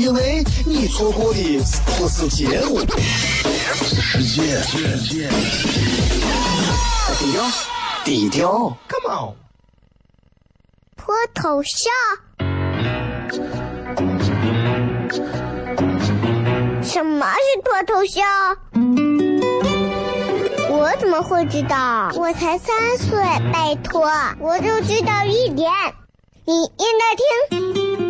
因为你错过的不是节目，是时间。低调，低调，Come on，脱头像？什么是脱头像？我怎么会知道？我才三岁，拜托，我就知道一点。你应该听，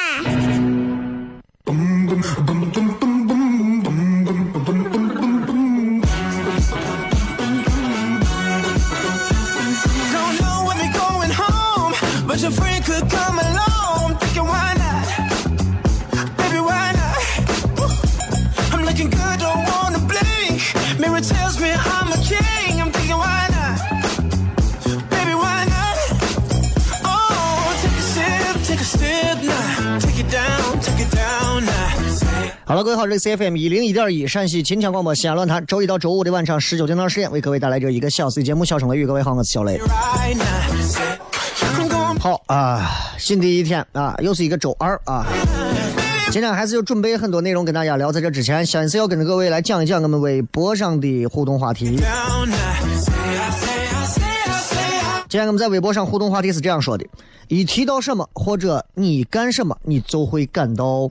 好了，各位好，这里是 FM 一零一点一陕西秦腔广播西安论坛，周一到周五的晚上十九点到十点，为各位带来这一个小时的节目《笑声雷雨》。各位好，我是小雷。好啊，新的一天啊，又是一个周二啊。今天还是有准备很多内容跟大家聊，在这之前，先是要跟着各位来讲一讲我们微博上的互动话题。今天我们在微博上互动话题是这样说的：一提到什么或者你干什么，你就会感到。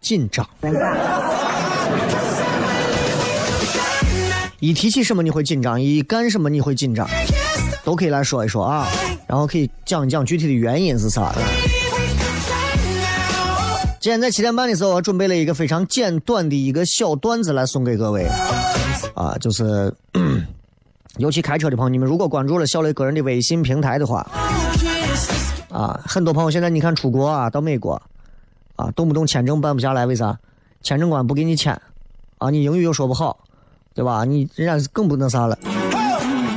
紧张，一提起什么你会紧张，一干什么你会紧张，都可以来说一说啊，然后可以讲一讲具体的原因是啥。今天在七点半的时候，我准备了一个非常简短的一个小段子来送给各位，啊，就是，尤其开车的朋友，你们如果关注了小雷个人的微信平台的话，啊，很多朋友现在你看出国啊，到美国。啊，动不动签证办不下来，为啥？签证官不给你签，啊，你英语又说不好，对吧？你人家更不那啥了。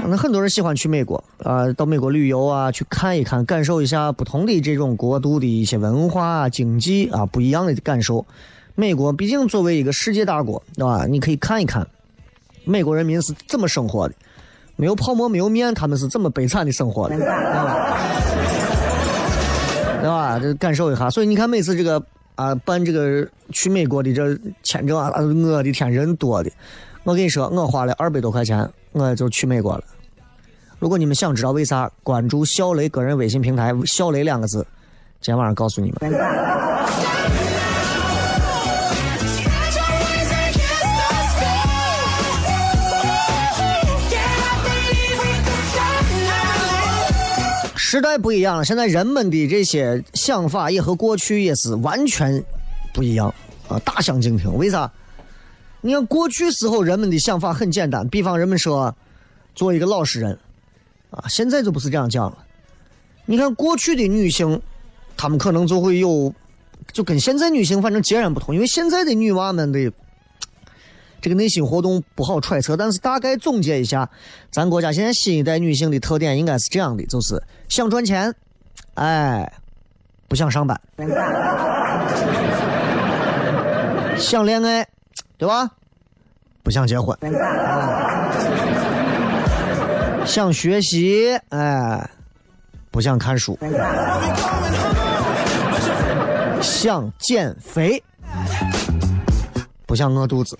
那很多人喜欢去美国啊，到美国旅游啊，去看一看，感受一下不同的这种国度的一些文化、啊、经济啊，不一样的感受。美国毕竟作为一个世界大国，对吧？你可以看一看，美国人民是怎么生活的，没有泡沫，没有面，他们是怎么悲惨的生活的。对吧？这感受一下。所以你看，每次这个啊办这个去美国的这签证啊，我的天，人多的。我跟你说，我花了二百多块钱，我就去美国了。如果你们想知道为啥，关注小雷个人微信平台“小雷”两个字，今天晚上告诉你们。时代不一样了，现在人们的这些想法也和过去也是完全不一样啊，大相径庭。为啥？你看过去时候人们的想法很简单，比方人们说做一个老实人啊，现在就不是这样讲了。你看过去的女性，她们可能就会有，就跟现在女性反正截然不同，因为现在的女娃们的。这个内心活动不好揣测，但是大概总结一下，咱国家现在新一代女性的特点应该是这样的：就是想赚钱，哎，不想上班；想恋爱，对吧？不想结婚；想学习，哎，不想看书；想减肥。不想饿肚子。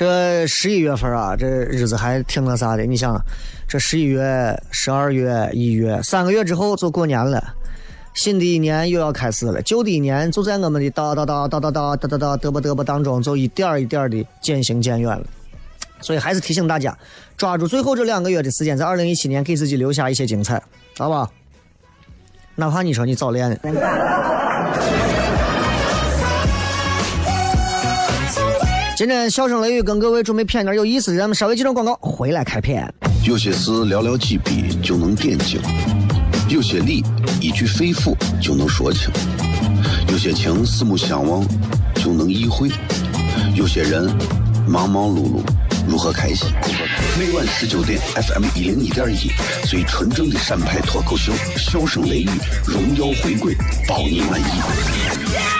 这十一月份啊，这日子还挺那啥的。你想，这十一月、十二月、一月三个月之后就过年了，新的一年又要开始了。旧的一年就在我们的哒哒哒哒哒哒哒哒哒嘚啵嘚啵当中，就一点一点的渐行渐远了。所以还是提醒大家，抓住最后这两个月的时间，在二零一七年给自己留下一些精彩，好不好？哪怕你说你早恋。今天笑声雷雨跟各位准备片点有意思的，咱们稍微几段广告，回来开片。有些事寥寥几笔就能点睛，有些理一句肺腑就能说清，有些情四目相望就能意会，有些人忙忙碌碌如何开心？每晚十九点，FM 一零一点一，最纯正的陕派脱口秀，笑声雷雨，荣耀回归，包你满意。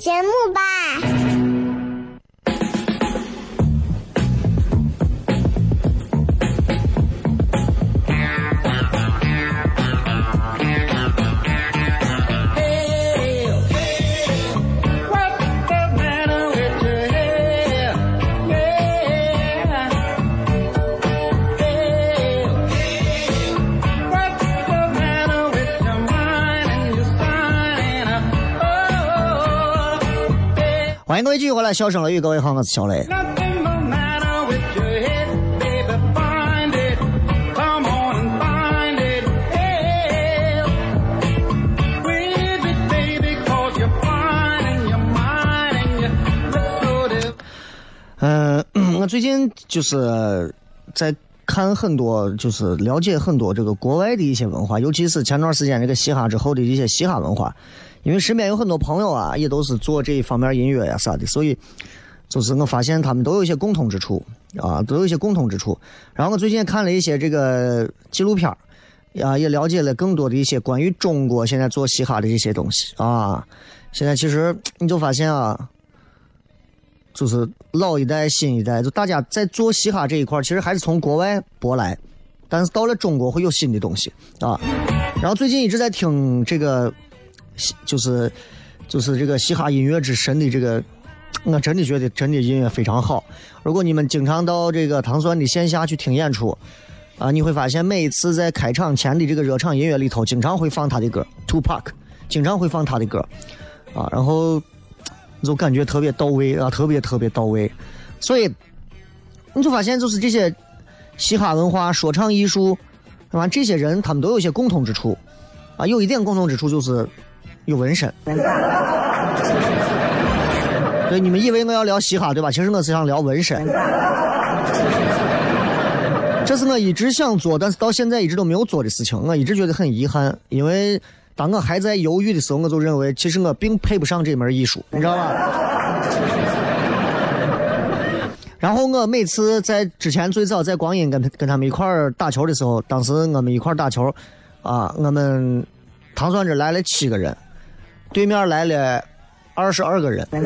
节目吧。欢迎各位继续回来，笑声雷雨，各位好，我是小雷。嗯，我最近就是在看很多，就是了解很多这个国外的一些文化，尤其是前段时间这个嘻哈之后的一些嘻哈文化。因为身边有很多朋友啊，也都是做这一方面音乐呀啥的，所以就是我发现他们都有一些共通之处啊，都有一些共通之处。然后我最近看了一些这个纪录片啊，也了解了更多的一些关于中国现在做嘻哈的这些东西啊。现在其实你就发现啊，就是老一代、新一代，就大家在做嘻哈这一块，其实还是从国外舶来，但是到了中国会有新的东西啊。然后最近一直在听这个。就是，就是这个嘻哈音乐之神的这个，我真的觉得真的音乐非常好。如果你们经常到这个唐酸的线下去听演出，啊，你会发现每一次在开场前的这个热场音乐里头，经常会放他的歌，Two Pac，经常会放他的歌，啊，然后就感觉特别到位啊，特别特别到位。所以你就发现，就是这些嘻哈文化、说唱艺术，是吧？这些人他们都有些共同之处，啊，有一点共同之处就是。有纹身，对，你们以为我要聊嘻哈对吧？其实我是想聊纹身，这是我一直想做，但是到现在一直都没有做的事情。我一直觉得很遗憾，因为当我还在犹豫的时候，我就认为其实我并配不上这门艺术，你知道吧？然后我每次在之前最早在光阴跟他跟他们一块打球的时候，当时我们一块打球，啊，我们唐酸这来了七个人。对面来了二十二个人，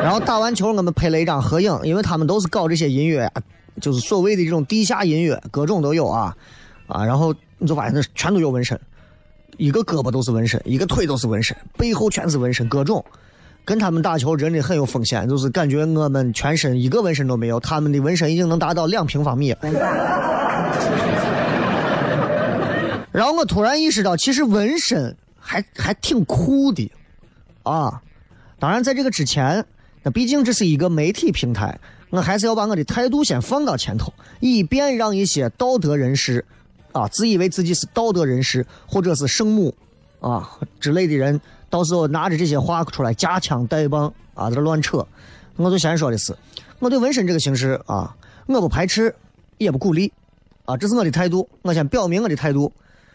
然后打完球，我们拍了一张合影，因为他们都是搞这些音乐，就是所谓的这种地下音乐，各种都有啊啊！然后你就发现那全都有纹身，一个胳膊都是纹身，一个腿都是纹身，背后全是纹身，各种。跟他们打球真的很有风险，就是感觉我们全身一个纹身都没有，他们的纹身已经能达到两平方米。然后我突然意识到，其实纹身还还挺酷的，啊！当然，在这个之前，那毕竟这是一个媒体平台，我还是要把我的态度先放到前头，以便让一些道德人士，啊，自以为自己是道德人士或者是圣母，啊之类的人，到时候拿着这些话出来夹枪带棒啊，在这乱扯。我就先说的是，我对纹身这个形式啊，我不排斥，也不鼓励，啊，这是我的态度。我先表明我的态度，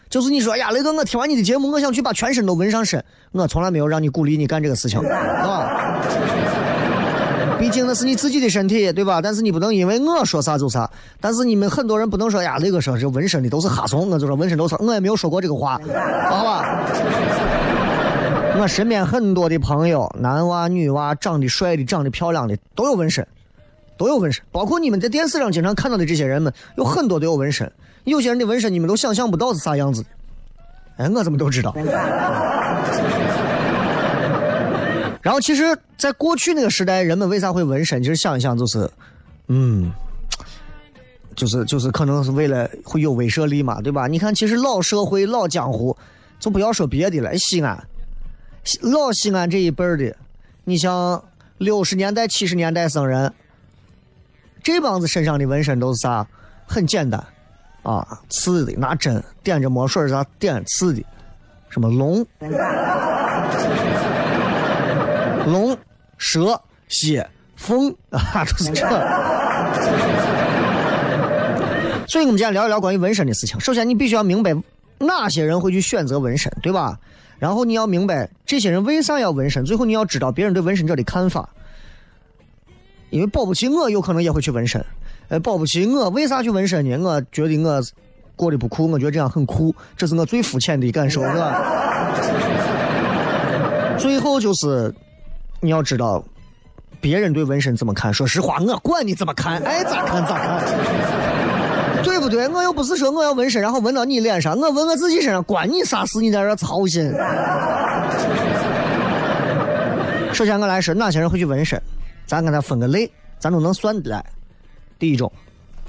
就是你说呀，雷哥，我听完你的节目，我想去把全身都纹上身，我从来没有让你鼓励你干这个事情，啊。毕竟那是你自己的身体，对吧？但是你不能因为我说啥就啥。但是你们很多人不能说呀，雷哥说这纹身的都是哈怂，我就说纹身都是，我也没有说过这个话，好吧？我身边很多的朋友，男娃、女娃，长得帅的、长得漂亮的都有纹身，都有纹身。包括你们在电视上经常看到的这些人们，有很多都有纹身。有些人的纹身你们都想象不到是啥样子的。哎，我怎么都知道？然后，其实，在过去那个时代，人们为啥会纹身？其实想一想，就是，嗯，就是就是可能是为了会有威慑力嘛，对吧？你看，其实老社会、老江湖，就不要说别的了，西安，老西安这一辈儿的，你像六十年代、七十年代生人，这帮子身上的纹身都是啥？很简单，啊，刺的，拿针点着墨水啥点刺的，什么龙。龙、蛇、蝎、凤啊，都是这。所以，我们今天聊一聊关于纹身的事情。首先，你必须要明白哪些人会去选择纹身，对吧？然后，你要明白这些人为啥要纹身。最后，你要知道别人对纹身者的看法。因为保不齐我有可能也会去纹身。呃，保不齐我为啥去纹身呢？我觉得我过得不酷，我觉得这样很酷，这是我最肤浅的感受，是吧？最后就是。你要知道，别人对纹身怎么看？说实话，我管你怎么看，爱咋看咋看，对不对？我又不是说我要纹身，然后纹到你脸上，我纹我自己身上，关你啥事？你在这操心。首先，我来说哪些人会去纹身，咱给他分个类，咱都能算得来。第一种，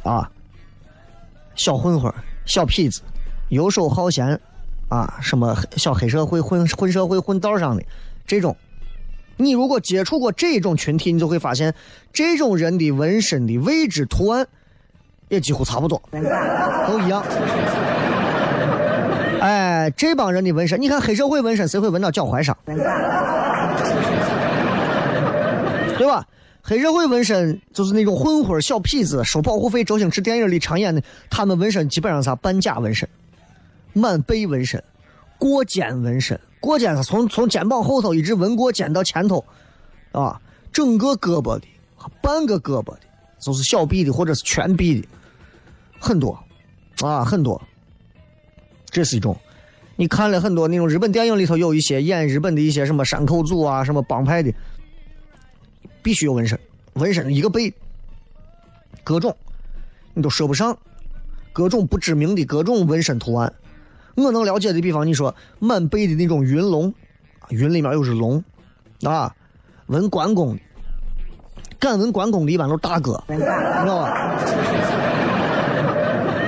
啊，小混混、小痞子、游手好闲，啊，什么小黑社会混混社会混道上的这种。你如果接触过这种群体，你就会发现，这种人的纹身的位置图案也几乎差不多，都一样。哎，这帮人的纹身，你看黑社会纹身，谁会纹到脚踝上？对吧？黑社会纹身就是那种混混、小痞子收保护费。周星驰电影里常演的，他们纹身基本上啥半假纹身、满背纹身、过肩纹身。过肩是从从肩膀后头一直纹过肩到前头，啊，整个胳膊的和、半个胳膊的，就是小臂的或者是全臂的，很多，啊，很多。这是一种，你看了很多那种日本电影里头有一些演日本的一些什么山口组啊、什么帮派的，必须有纹身，纹身一个背，各种，你都说不上，各种不知名的各种纹身图案。我能了解的，比方你说满背的那种云龙，云里面又是龙，啊，纹关公，敢纹关公的一般都是大哥，你知道吧？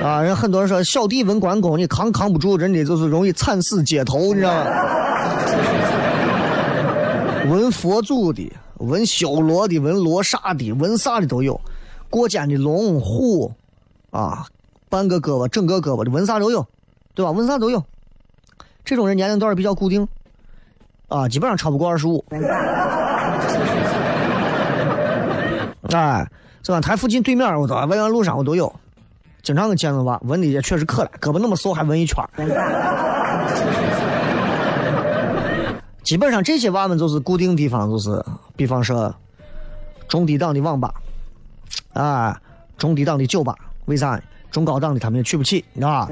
啊，人很多人说小弟纹关公，你扛扛不住，真的就是容易惨死街头，你知道吧？纹佛祖的，纹修罗的，纹罗刹的，纹啥的都有，过肩的龙虎，啊，半个胳膊、整个胳膊的，纹啥都有。对吧？纹啥都有，这种人年龄段比较固定，啊，基本上超不过二十五。哎，这吧？台附近对面，我操外园路上我都有，经常跟见着娃，纹的也确实可了，胳膊那么瘦还纹一圈。基本上这些娃们就是固定地方，就是比方说中低档的网吧，啊，中低档的酒吧，为啥？中高档的他们也去不起，你知道吧？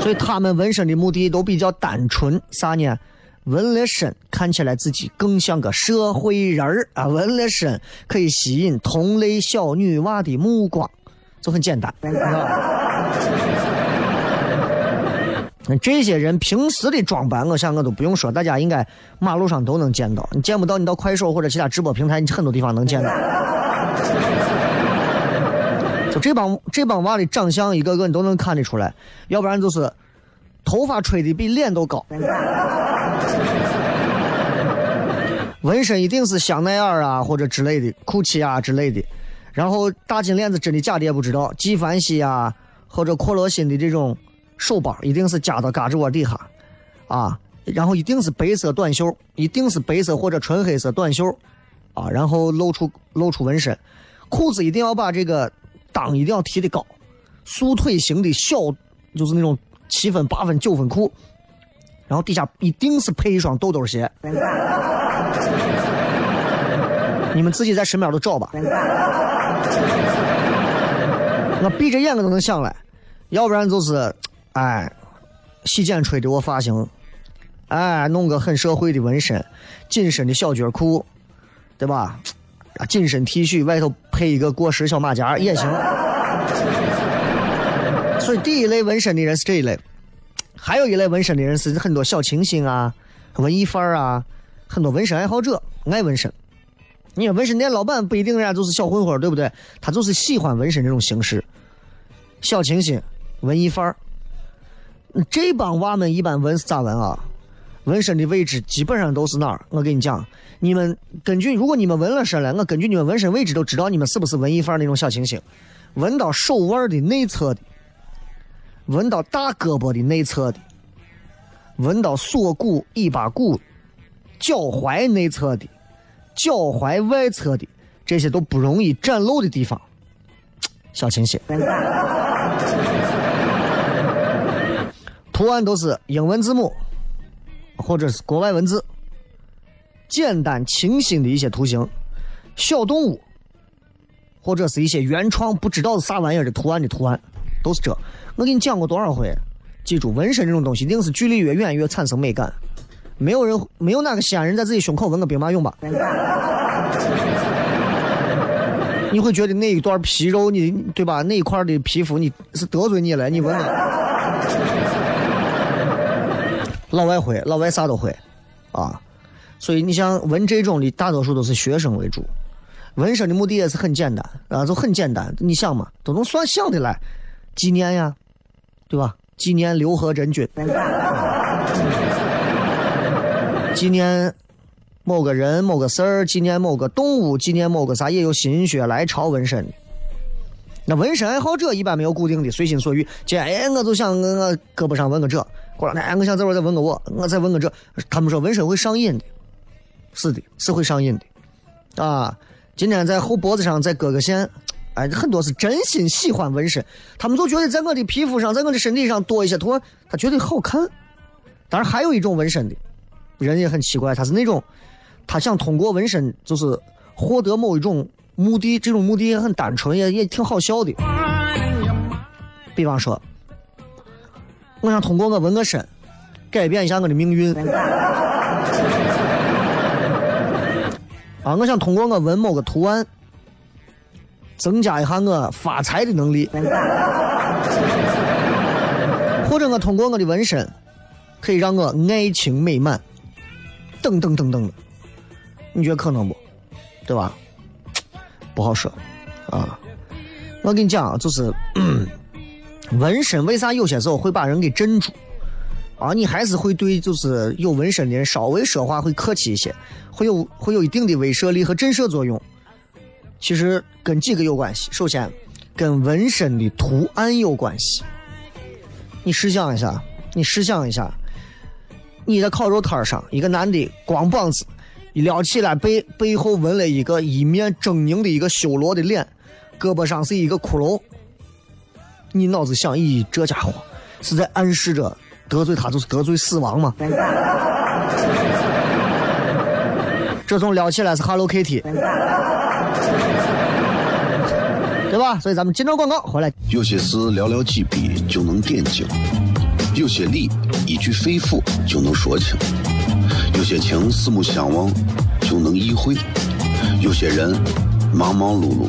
所以他们纹身的目的都比较单纯，啥呢？纹了身看起来自己更像个社会人儿啊！纹了身可以吸引同类小女娃的目光，就很简单。这些人平时的装扮，我想我都不用说，大家应该马路上都能见到。你见不到，你到快手或者其他直播平台，你很多地方能见到。就这帮这帮娃的长相，一个个你都能看得出来，要不然就是头发吹的比脸都高，纹身一定是香奈儿啊或者之类的，GUCCI 啊之类的。然后大金链子真的假的也不知道，纪梵希啊或者阔罗心的这种手包一定是夹到胳肢窝底下，啊，然后一定是白色短袖，一定是白色或者纯黑色短袖，啊，然后露出露出纹身，裤子一定要把这个裆一定要提的高，束腿型的小，就是那种七分八分九分裤，然后底下一定是配一双豆豆鞋。你们自己在身边都找吧。我闭着眼我都能想来，要不然就是，哎，洗剪吹的我发型，哎，弄个很社会的纹身，紧身的小脚裤，对吧？啊，紧身 T 恤外头配一个过时小马甲也行。所以第一类纹身的人是这一类，还有一类纹身的人是很多小清新啊、文艺范儿啊，很多纹身爱好者爱纹身。你纹身店老板不一定人家就是小混混，对不对？他就是喜欢纹身这种形式，小清新、文艺范儿。这帮娃们一般纹是咋纹啊？纹身的位置基本上都是哪儿？我跟你讲，你们根据如果你们纹了身了，我根据你们纹身位置都知道你们是不是文艺范儿那种小清新。纹到手腕的内侧的，纹到大胳膊的内侧的，纹到锁骨、尾巴骨、脚踝内侧的。脚踝外侧的这些都不容易展露的地方，小清新。图案都是英文字母，或者是国外文字，简单清新的一些图形，小动物，或者是一些原创不知道是啥玩意儿的图案的图案，都是这。我给你讲过多少回？记住，纹身这种东西，一定是距离越远越产生美感。没有人，没有哪个西安人在自己胸口纹个兵马俑吧？你会觉得那一段皮肉，你对吧？那一块的皮肤，你是得罪你了？你纹了？老外会，老外啥都会，啊！所以你像纹这种的，大多数都是学生为主。纹身的目的也是很简单，啊，就很简单。你想嘛，都能算想的来，纪念呀，对吧？纪念刘和珍君。纪念某个人、某个事儿，纪念某个动物，纪念某个啥，也有心血来潮纹身。那纹身爱好者一般没有固定的，随心所欲。今天，我就想我我胳膊上纹个这，过两天我想这会儿再纹个我，我再纹个这。他们说纹身会上瘾的，是的，是会上瘾的。啊，今天在后脖子上再割个线，哎，很多是真心喜欢纹身，他们就觉得在我的皮肤上，在我的身体上多一些图案，他觉得好看。当然，还有一种纹身的。人也很奇怪，他是那种，他想通过纹身就是获得某一种目的，这种目的也很单纯，也也挺好笑的。比方说，我想通过我纹个身，改变一下我的命运。啊，我想通过我纹某个图案，增加一下我发财的能力。或者我通过我的纹身，可以让我爱情美满。等等等等的，你觉得可能不？对吧？不好说啊！我跟你讲，就是纹身为啥有些时候会把人给镇住啊？你还是会对就是有纹身的人稍微说话会客气一些，会有会有一定的威慑力和震慑作用。其实跟几个有关系，首先跟纹身的图案有关系。你试想一下，你试想一下。你在烤肉摊上，一个男的光膀子，一撩起来背背后纹了一个一面狰狞的一个修罗的脸，胳膊上是一个骷髅。你脑子想，咦，这家伙是在暗示着得罪他就是得罪死亡吗？这种聊起来是 Hello Kitty，对吧？所以咱们进段广告回来。有些事寥寥几笔就能点睛。有些理一句肺腑就能说清，有些情四目相望就能意会，有些人忙忙碌碌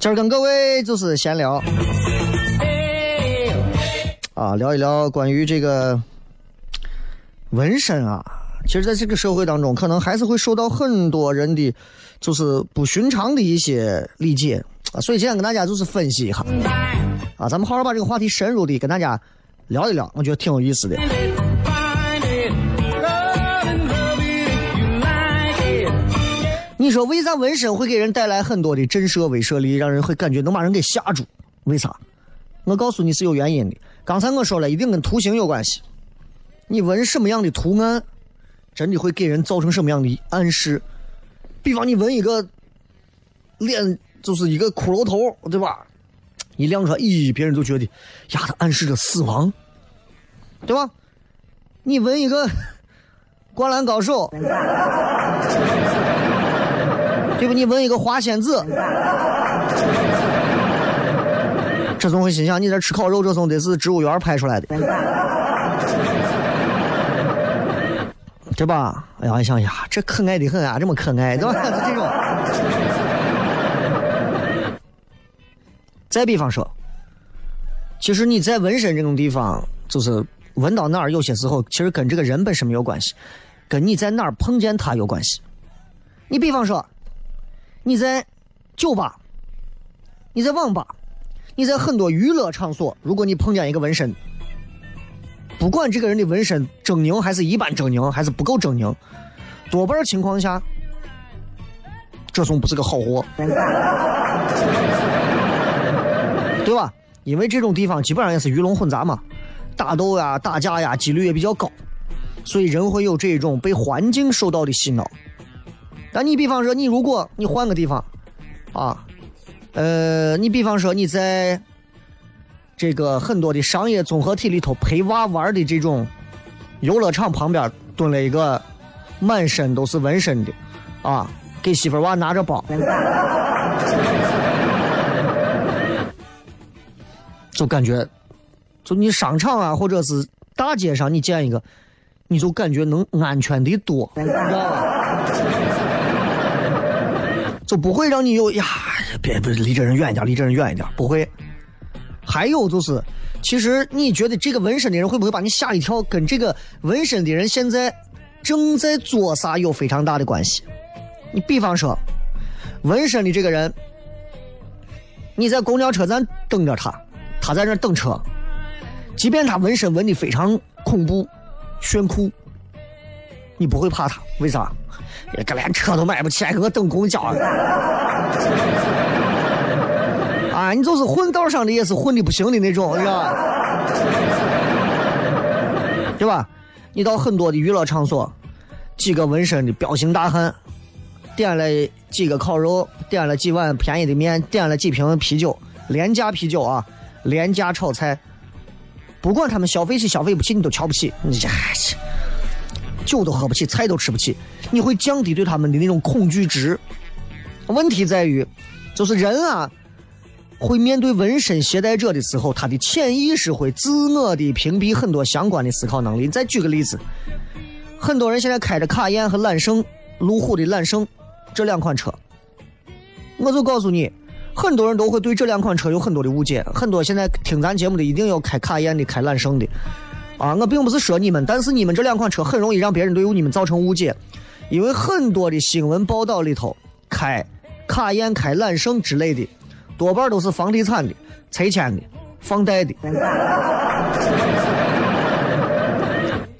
今儿跟各位就是闲聊啊，聊一聊关于这个纹身啊。其实，在这个社会当中，可能还是会受到很多人的，就是不寻常的一些理解啊。所以今天跟大家就是分析一下啊，咱们好好把这个话题深入的跟大家聊一聊，我觉得挺有意思的。你说为啥纹身会给人带来很多的震慑威慑力，让人会感觉能把人给吓住？为啥？我告诉你是有原因的。刚才我说了一定跟图形有关系。你纹什么样的图案，真的会给人造成什么样的暗示？比方你纹一个脸，就是一个骷髅头，对吧？一亮出来，咦，别人都觉得呀，它暗示着死亡，对吧？你纹一个 灌篮高手。对不？你纹一个花仙子，这总会心想你这吃烤肉，这总得是植物园拍出来的，对吧？哎呀，一想呀，这可爱的很啊，这么可爱，对吧？就 这种。再比方说，其实你在纹身这种地方，就是纹到哪儿，有些时候其实跟这个人本身没有关系，跟你在哪儿碰见他有关系。你比方说。你在酒吧，你在网吧，你在很多娱乐场所，如果你碰见一个纹身，不管这个人的纹身狰狞还是一般狰狞，还是不够狰狞，多半情况下，这总不是个好货，对吧？因为这种地方基本上也是鱼龙混杂嘛，打斗呀、打架呀，几率也比较高，所以人会有这种被环境受到的洗脑。但你比方说，你如果你换个地方，啊，呃，你比方说你在这个很多的商业综合体里头陪娃玩的这种游乐场旁边蹲了一个满身都是纹身的，啊，给媳妇娃拿着包，就感觉，就你商场啊或者是大街上你见一个，你就感觉能安全的多，知道吧？就不会让你有呀，别别离这人远一点，离这人远一点，不会。还有就是，其实你觉得这个纹身的人会不会把你吓一跳，跟这个纹身的人现在正在做啥有非常大的关系。你比方说，纹身的这个人，你在公交车站等着他，他在那等车，即便他纹身纹的非常恐怖、炫酷，你不会怕他，为啥？个连车都买不起，还给我等公交啊！你就是混道上的，也是混的不行的那种，是吧？对吧？你到很多的娱乐场所，几个纹身的彪形大汉，点了几个烤肉，点了几碗便宜的面，点了几瓶啤酒，廉价啤酒啊，廉价炒菜，不管他们消费起消费不起，你都瞧不起，你这酒都喝不起，菜都吃不起。你会降低对他们的那种恐惧值。问题在于，就是人啊，会面对纹身携带者的时候，他的潜意识会自我的屏蔽很多相关的思考能力。再举个例子，很多人现在开着卡宴和揽胜、路虎的揽胜这两款车，我就告诉你，很多人都会对这两款车有很多的误解。很多现在听咱节目的一定要开卡宴的、开揽胜的啊！我并不是说你们，但是你们这两款车很容易让别人对于你们造成误解，因为很多的新闻报道里头开卡宴、开揽胜之类的，多半都是房地产的、拆迁的、放贷的、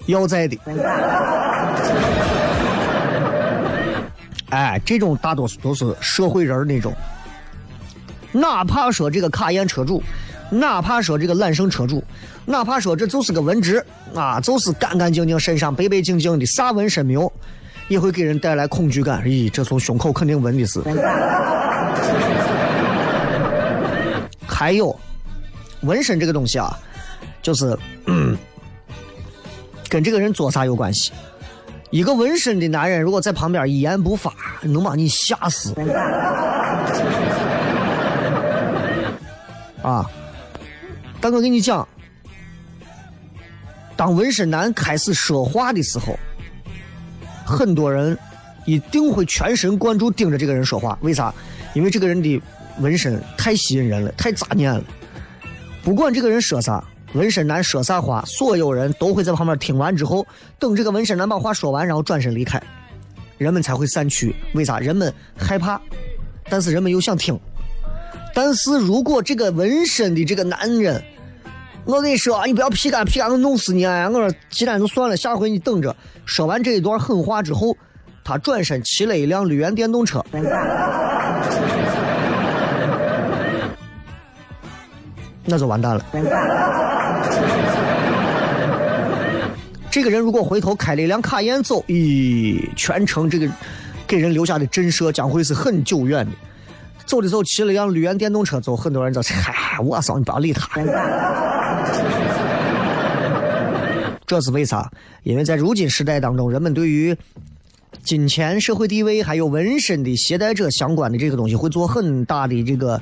要债的。哎，这种大多数都是社会人那种。哪怕说这个卡宴车主，哪怕说这个揽胜车主，哪怕说这就是个文职啊，就是干干净净，身上白白净净的，啥纹身没有，也会给人带来恐惧感。咦，这从胸口肯定纹的是。还有，纹身这个东西啊，就是跟这个人做啥有关系。一个纹身的男人，如果在旁边一言不发，能把你吓死。啊！但我跟你讲，当纹身男开始说话的时候，很多人一定会全神贯注盯着这个人说话。为啥？因为这个人的纹身太吸引人了，太扎眼了。不管这个人说啥，纹身男说啥话，所有人都会在旁边听完之后，等这个纹身男把话说完，然后转身离开，人们才会散去。为啥？人们害怕，但是人们又想听。但是如果这个纹身的这个男人，我跟你说啊，你不要皮干皮干，我弄死你！啊！我说，既然就算了，下回你等着。说完这一段狠话之后，他转身骑了一辆绿源电动车，那就完蛋了。这个人如果回头开了一辆卡宴走，咦，全程这个给人留下的震慑将会是很久远的。走的时候骑了一辆绿源电动车走，很多人就嗨，我操，你不要理他。这是为啥？因为在如今时代当中，人们对于金钱、社会地位还有纹身的携带者相关的这个东西，会做很大的这个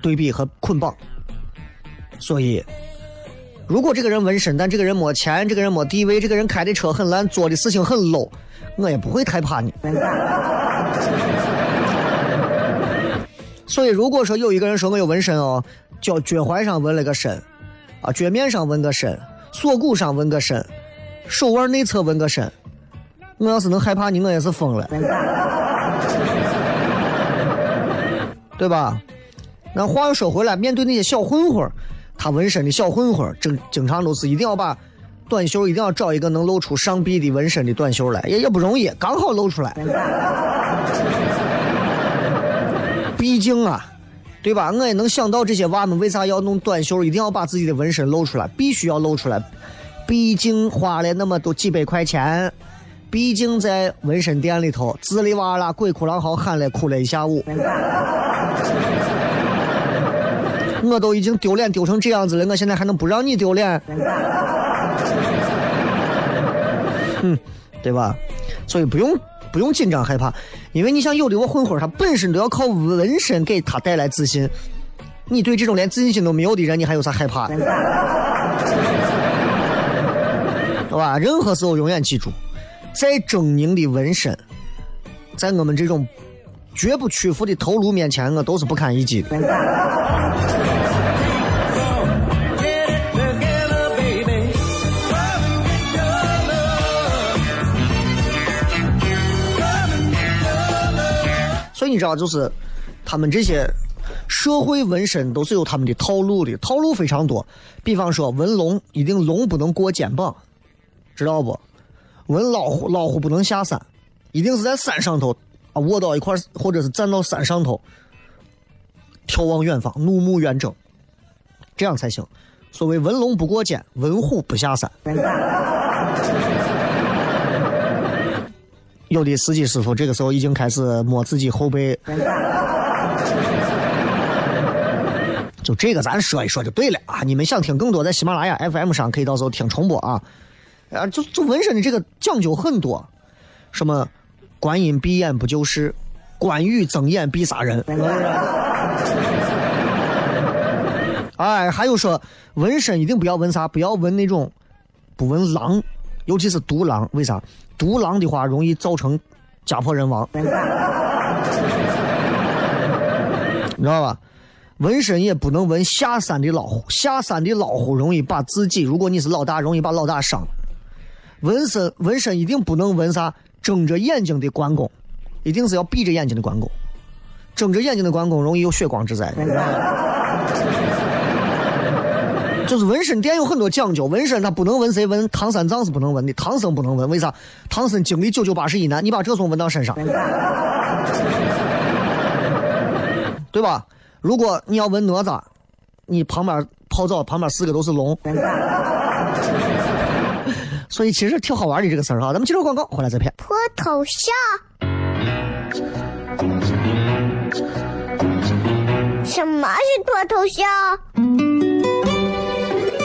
对比和捆绑。所以，如果这个人纹身，但这个人没钱，这个人没地位，这个人开的车很烂，做的事情很 low，我也不会太怕你。所以，如果说有一个人说我有纹身哦，脚脚踝上纹了个身，啊，脚面上纹个身，锁骨上纹个身，手腕内侧纹个身，我要是能害怕你，我也是疯了，对吧？那话又说回来，面对那些小混混他纹身的小混混经经常都是一定要把短袖一定要找一个能露出上臂的纹身的短袖来，也也不容易，刚好露出来。毕竟啊，对吧？我也能想到这些娃们为啥要弄短袖，一定要把自己的纹身露出来，必须要露出来。毕竟花了那么多几百块钱，毕竟在纹身店里头滋里哇啦鬼哭狼嚎喊了哭了一下午，我都已经丢脸丢成这样子了，我现在还能不让你丢脸？哼，对吧？所以不用。不用紧张害怕，因为你想有的我混混他本身都要靠纹身给他带来自信，你对这种连自信心都没有的人，你还有啥害怕？好吧，任何时候永远记住，再狰狞的纹身，在我们这种绝不屈服的头颅面前，我都是不堪一击的。你知道，就是他们这些社会纹身都是有他们的套路的，套路非常多。比方说，纹龙一定龙不能过肩膀，知道不？纹老虎老虎不能下山，一定是在山上头啊，卧到一块或者是站到山上头，眺望远方，怒目远征，这样才行。所谓纹龙不过肩，纹虎不下山。有的司机师傅这个时候已经开始摸自己后背，就这个咱说一说就对了啊！你们想听更多，在喜马拉雅 FM 上可以到时候听重播啊。啊，就就纹身的这个讲究很多，什么观音闭眼不救世，关羽睁眼必杀人。哎，还有说纹身一定不要纹啥，不要纹那种，不纹狼。尤其是独狼，为啥？独狼的话容易造成家破人亡。你知道吧？纹身也不能纹下山的老虎，下山的老虎容易把自己，如果你是老大，容易把老大伤。纹身纹身一定不能纹啥睁着眼睛的关公，一定是要闭着眼睛的关公。睁着眼睛的关公容易有血光之灾。就是纹身店有很多讲究，纹身他不能纹谁纹唐三藏是不能纹的，唐僧不能纹，为啥？唐僧经历九九八十一难，你把这种纹到身上，对吧？如果你要纹哪吒，你旁边泡澡旁边四个都是龙，所以其实挺好玩的这个事儿哈。咱们接着广告，回来再片。脱头像。什么是脱头像？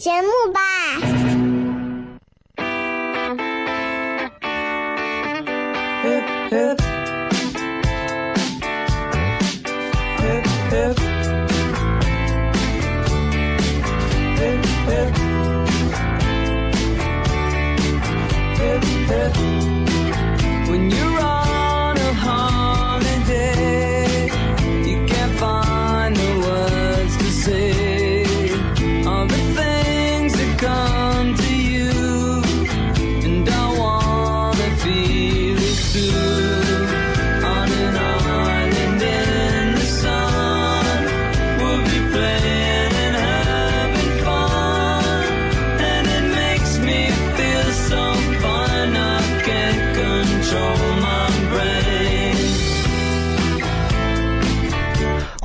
节目吧。When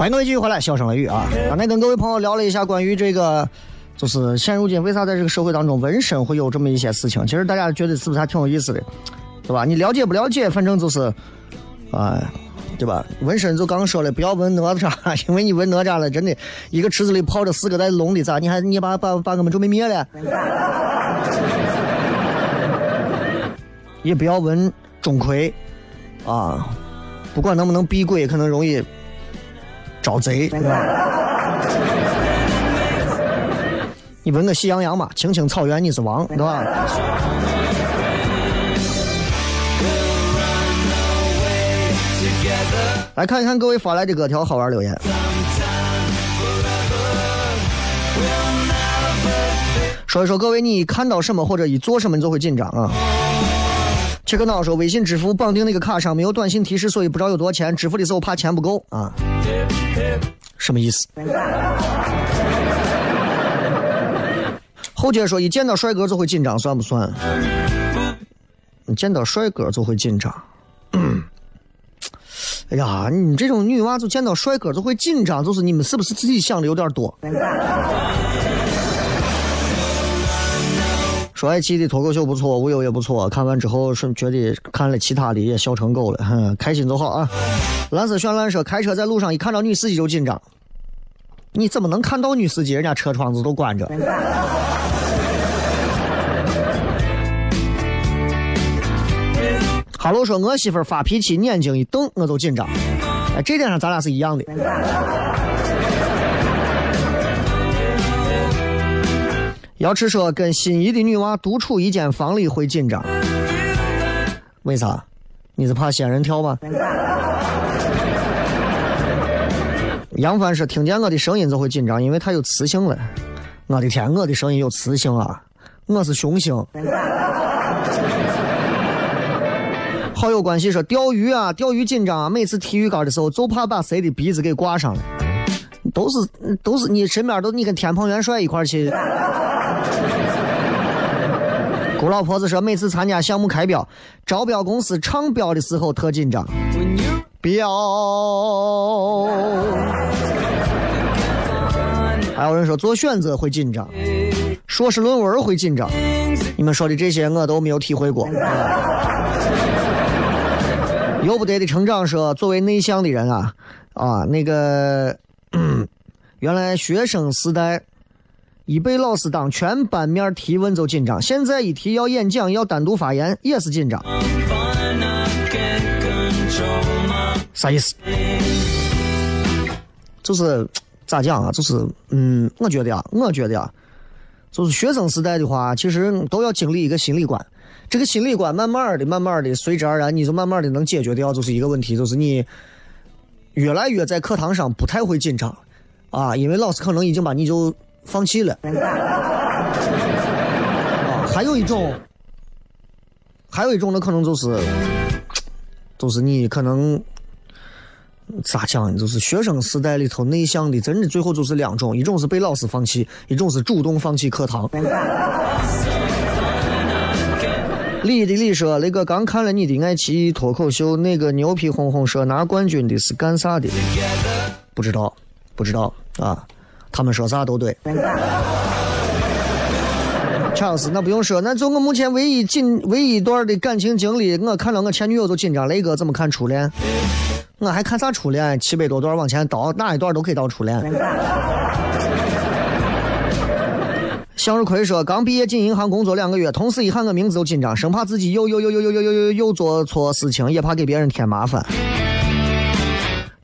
欢迎各位继续回来，笑声雷雨啊！刚才跟各位朋友聊了一下关于这个，就是现如今为啥在这个社会当中纹身会有这么一些事情？其实大家觉得是不是还挺有意思的，对吧？你了解不了解，反正就是，啊、对吧？纹身就刚说了，不要纹哪吒，因为你纹哪吒了，真的一个池子里泡着四个带龙的，咋？你还你把把把我们准备灭了？也不要纹钟馗，啊，不管能不能避鬼，可能容易招贼。对吧你纹个喜羊羊嘛，青青草原你是王，对吧？来看一看各位发来的各条好玩留言。说一说各位，你一看到什么或者一做什么，你就会紧张啊。切克闹说，微信支付绑定那个卡上没有短信提示，所以不知道有多少钱。支付的时候怕钱不够啊。什么意思？后街说，一见到帅哥就会紧张，算不算？你见到帅哥就会紧张。哎呀，你这种女娃子见到帅哥就会紧张，就是你们是不是自己想的有点多？说爱奇艺的脱口秀不错，无忧也不错，看完之后是觉得看了其他的也笑成狗了，哼，开心就好啊。蓝色绚烂说，开车在路上一看到女司机就紧张，你怎么能看到女司机？人家车窗子都关着。哈喽说，我媳妇发脾气，眼睛一瞪，我就紧张。哎，这点上咱俩是一样的。瑶池说，跟心仪的女娃独处一间房里会紧张，为啥？你是怕仙人跳吗？杨帆说，听见我的声音就会紧张，因为它有磁性了。我的天，我的声音有磁性啊！我是雄性。好友关系说钓鱼啊，钓鱼紧张啊，每次提鱼竿的时候就怕把谁的鼻子给挂上了。都是都是你身边都你跟天蓬元帅一块去。姑老婆子说，每次参加项目开标，招标公司唱标的时候特紧张。标。还有人说做选择会紧张，硕士论文会紧张。你们说的这些我都没有体会过。由不得的成长说，作为内向的人啊啊，那个、原来学生时代一被老师当全班面提问就紧张，现在一提要演讲要单独发言也是紧张，啥意思？就是咋讲啊？就是嗯，我觉得啊，我觉得啊，就是学生时代的话，其实都要经历一个心理关。这个心理关慢慢的、慢慢的，随之而然，你就慢慢的能解决掉，就是一个问题，就是你越来越在课堂上不太会紧张啊，因为老师可能已经把你就放弃了。啊，还有一种，还有一种呢，可能就是，就是你可能咋讲呢？就是学生时代里头内向的，真的最后就是两种，一种是被老师放弃，一种是主动放弃课堂。李的李说：“那个刚看了你的爱奇艺脱口秀，那个牛皮哄哄说拿冠军的是干啥的？不知道，不知道啊。他们说啥都对。查尔斯，那不用说，那就我目前唯一紧唯一一段的感情经历，我看到我前女友都紧张。雷哥怎么看初恋？我还看啥初恋？七百多段往前倒，哪一段都可以倒初恋。向日葵说，刚毕业进银行工作两个月，同事一喊我名字就紧张，生怕自己又又又又又又又又又做错事情，也怕给别人添麻烦。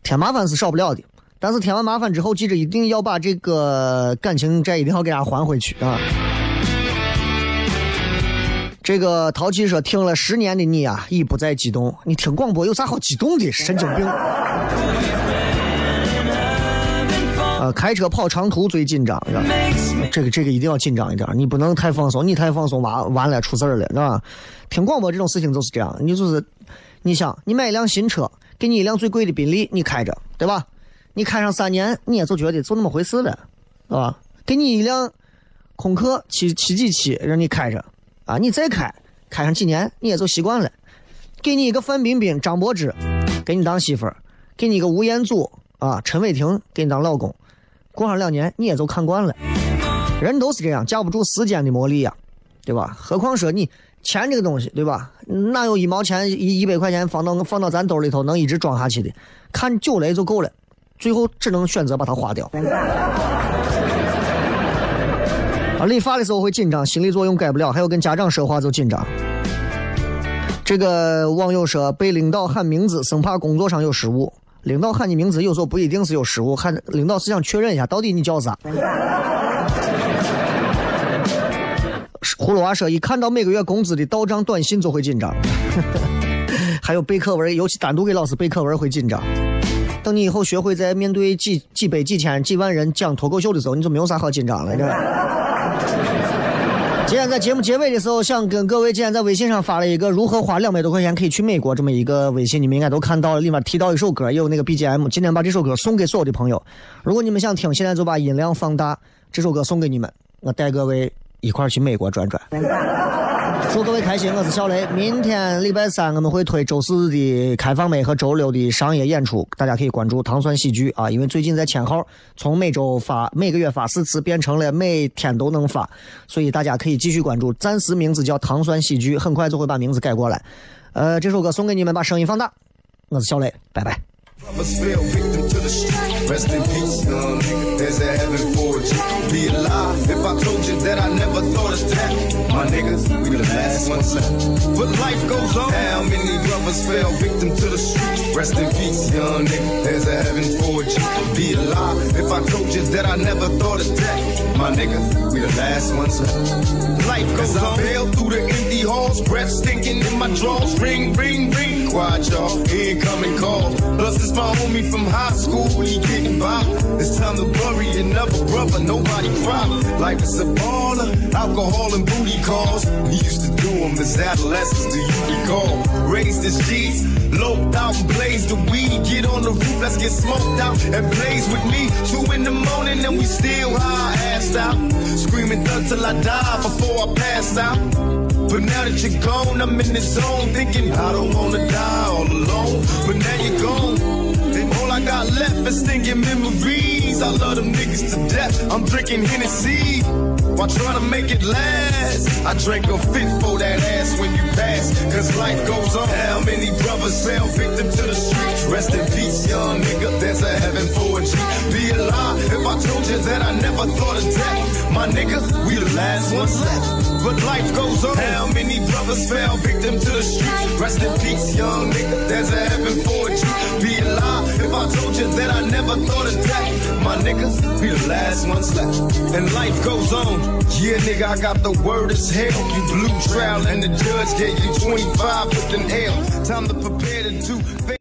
添麻烦是少不了的，但是添完麻烦之后，记着一定要把这个感情债一定要给大家还回去啊！这个淘气说，听了十年的你啊，已不再激动。你听广播有啥好激动的？神经病！呃，开车跑长途最紧张，这个这个一定要紧张一点，你不能太放松，你太放松完完了出事儿了，是吧？听广播这种事情就是这样，你就是，你想，你买一辆新车，给你一辆最贵的宾利，你开着，对吧？你开上三年，你也就觉得就那么回事了，是吧？给你一辆空客七七几七，让你开着，啊，你再开，开上几年，你也就习惯了。给你一个范冰冰、张柏芝，给你当媳妇儿；给你一个吴彦祖啊、陈伟霆，给你当老公。过上两年，你也就看惯了。人都是这样，架不住时间的磨砺呀，对吧？何况说你钱这个东西，对吧？哪有一毛钱、一一百块钱放到放到咱兜里头能一直装下去的？看久了就够了，最后只能选择把它花掉。啊，理发的时候会紧张，心理作用改不了，还有跟家长说话就紧张。这个网友说被领导喊名字，生怕工作上有失误。领导喊你名字，有时候不一定是有失误，喊领导是想确认一下到底你叫啥。葫芦娃说，一看到每个月工资的到账短信就会紧张，还有背课文，尤其单独给老师背课文会紧张。等你以后学会在面对几几百、几千、几万人讲脱口秀的时候，你就没有啥好紧张了，对吧？今天在节目结尾的时候，想跟各位今天在微信上发了一个如何花两百多块钱可以去美国这么一个微信，你们应该都看到了，里面提到一首歌，也有那个 BGM。今天把这首歌送给所有的朋友，如果你们想听，现在就把音量放大，这首歌送给你们，我带各位一块儿去美国转转。祝各位开心，我是小雷。明天礼拜三我们会推周四的开放麦和周六的商业演出，大家可以关注糖蒜喜剧啊，因为最近在签号，从每周发 每个月发四次变成了每天都能发，所以大家可以继续关注。暂时名字叫糖蒜喜剧，很快就会把名字改过来。呃，这首歌送给你们，把声音放大。我是小雷，拜拜。Fell victim to the street. Rest in peace, young nigga. There's a heaven for you. Be alive if I told you that I never thought of that. My niggas, we the last ones left. But life goes on. How many brothers fell victim to the street? Rest in peace, young nigga. There's a heaven for you. Be alive if I told you that I never thought of that. My niggas, we the last ones left. Life goes on. I bail through the empty halls, breath stinking in my drawers. Ring, ring, ring. Quiet, y'all. Incoming call. Plus, my homie from high school. He getting by. It's time to bury another brother. Nobody cry. Life is a baller. Alcohol and booty calls. We used to do them as adolescents. Do you recall? Raised as G's. Loped out and blazed the weed. Get on the roof. Let's get smoked out and blaze with me. Two in the morning and we still high assed out. Screaming thug till I die before I pass out. But now that you're gone, I'm in the zone thinking I don't wanna die all alone. But now you're gone, I got left is thinking memories. I love them niggas to death. I'm drinking Hennessy. While trying to make it last, I drank a fifth for that ass when you pass. Cause life goes on. How many brothers fell victim to the streets? Rest in peace, young nigga. There's a heaven for a G. Be a lie if I told you that I never thought of death. My nigga, we the last ones left. But life goes on. How many brothers fell victim to the streets? Rest in peace, young nigga. There's a heaven for a G. Be a lie if I told you that I never thought of death. My nigga, be the last ones left. And life goes on. Yeah, nigga, I got the word as hell. You blue trial and the judge gave you 25 with an L. Time to prepare to do.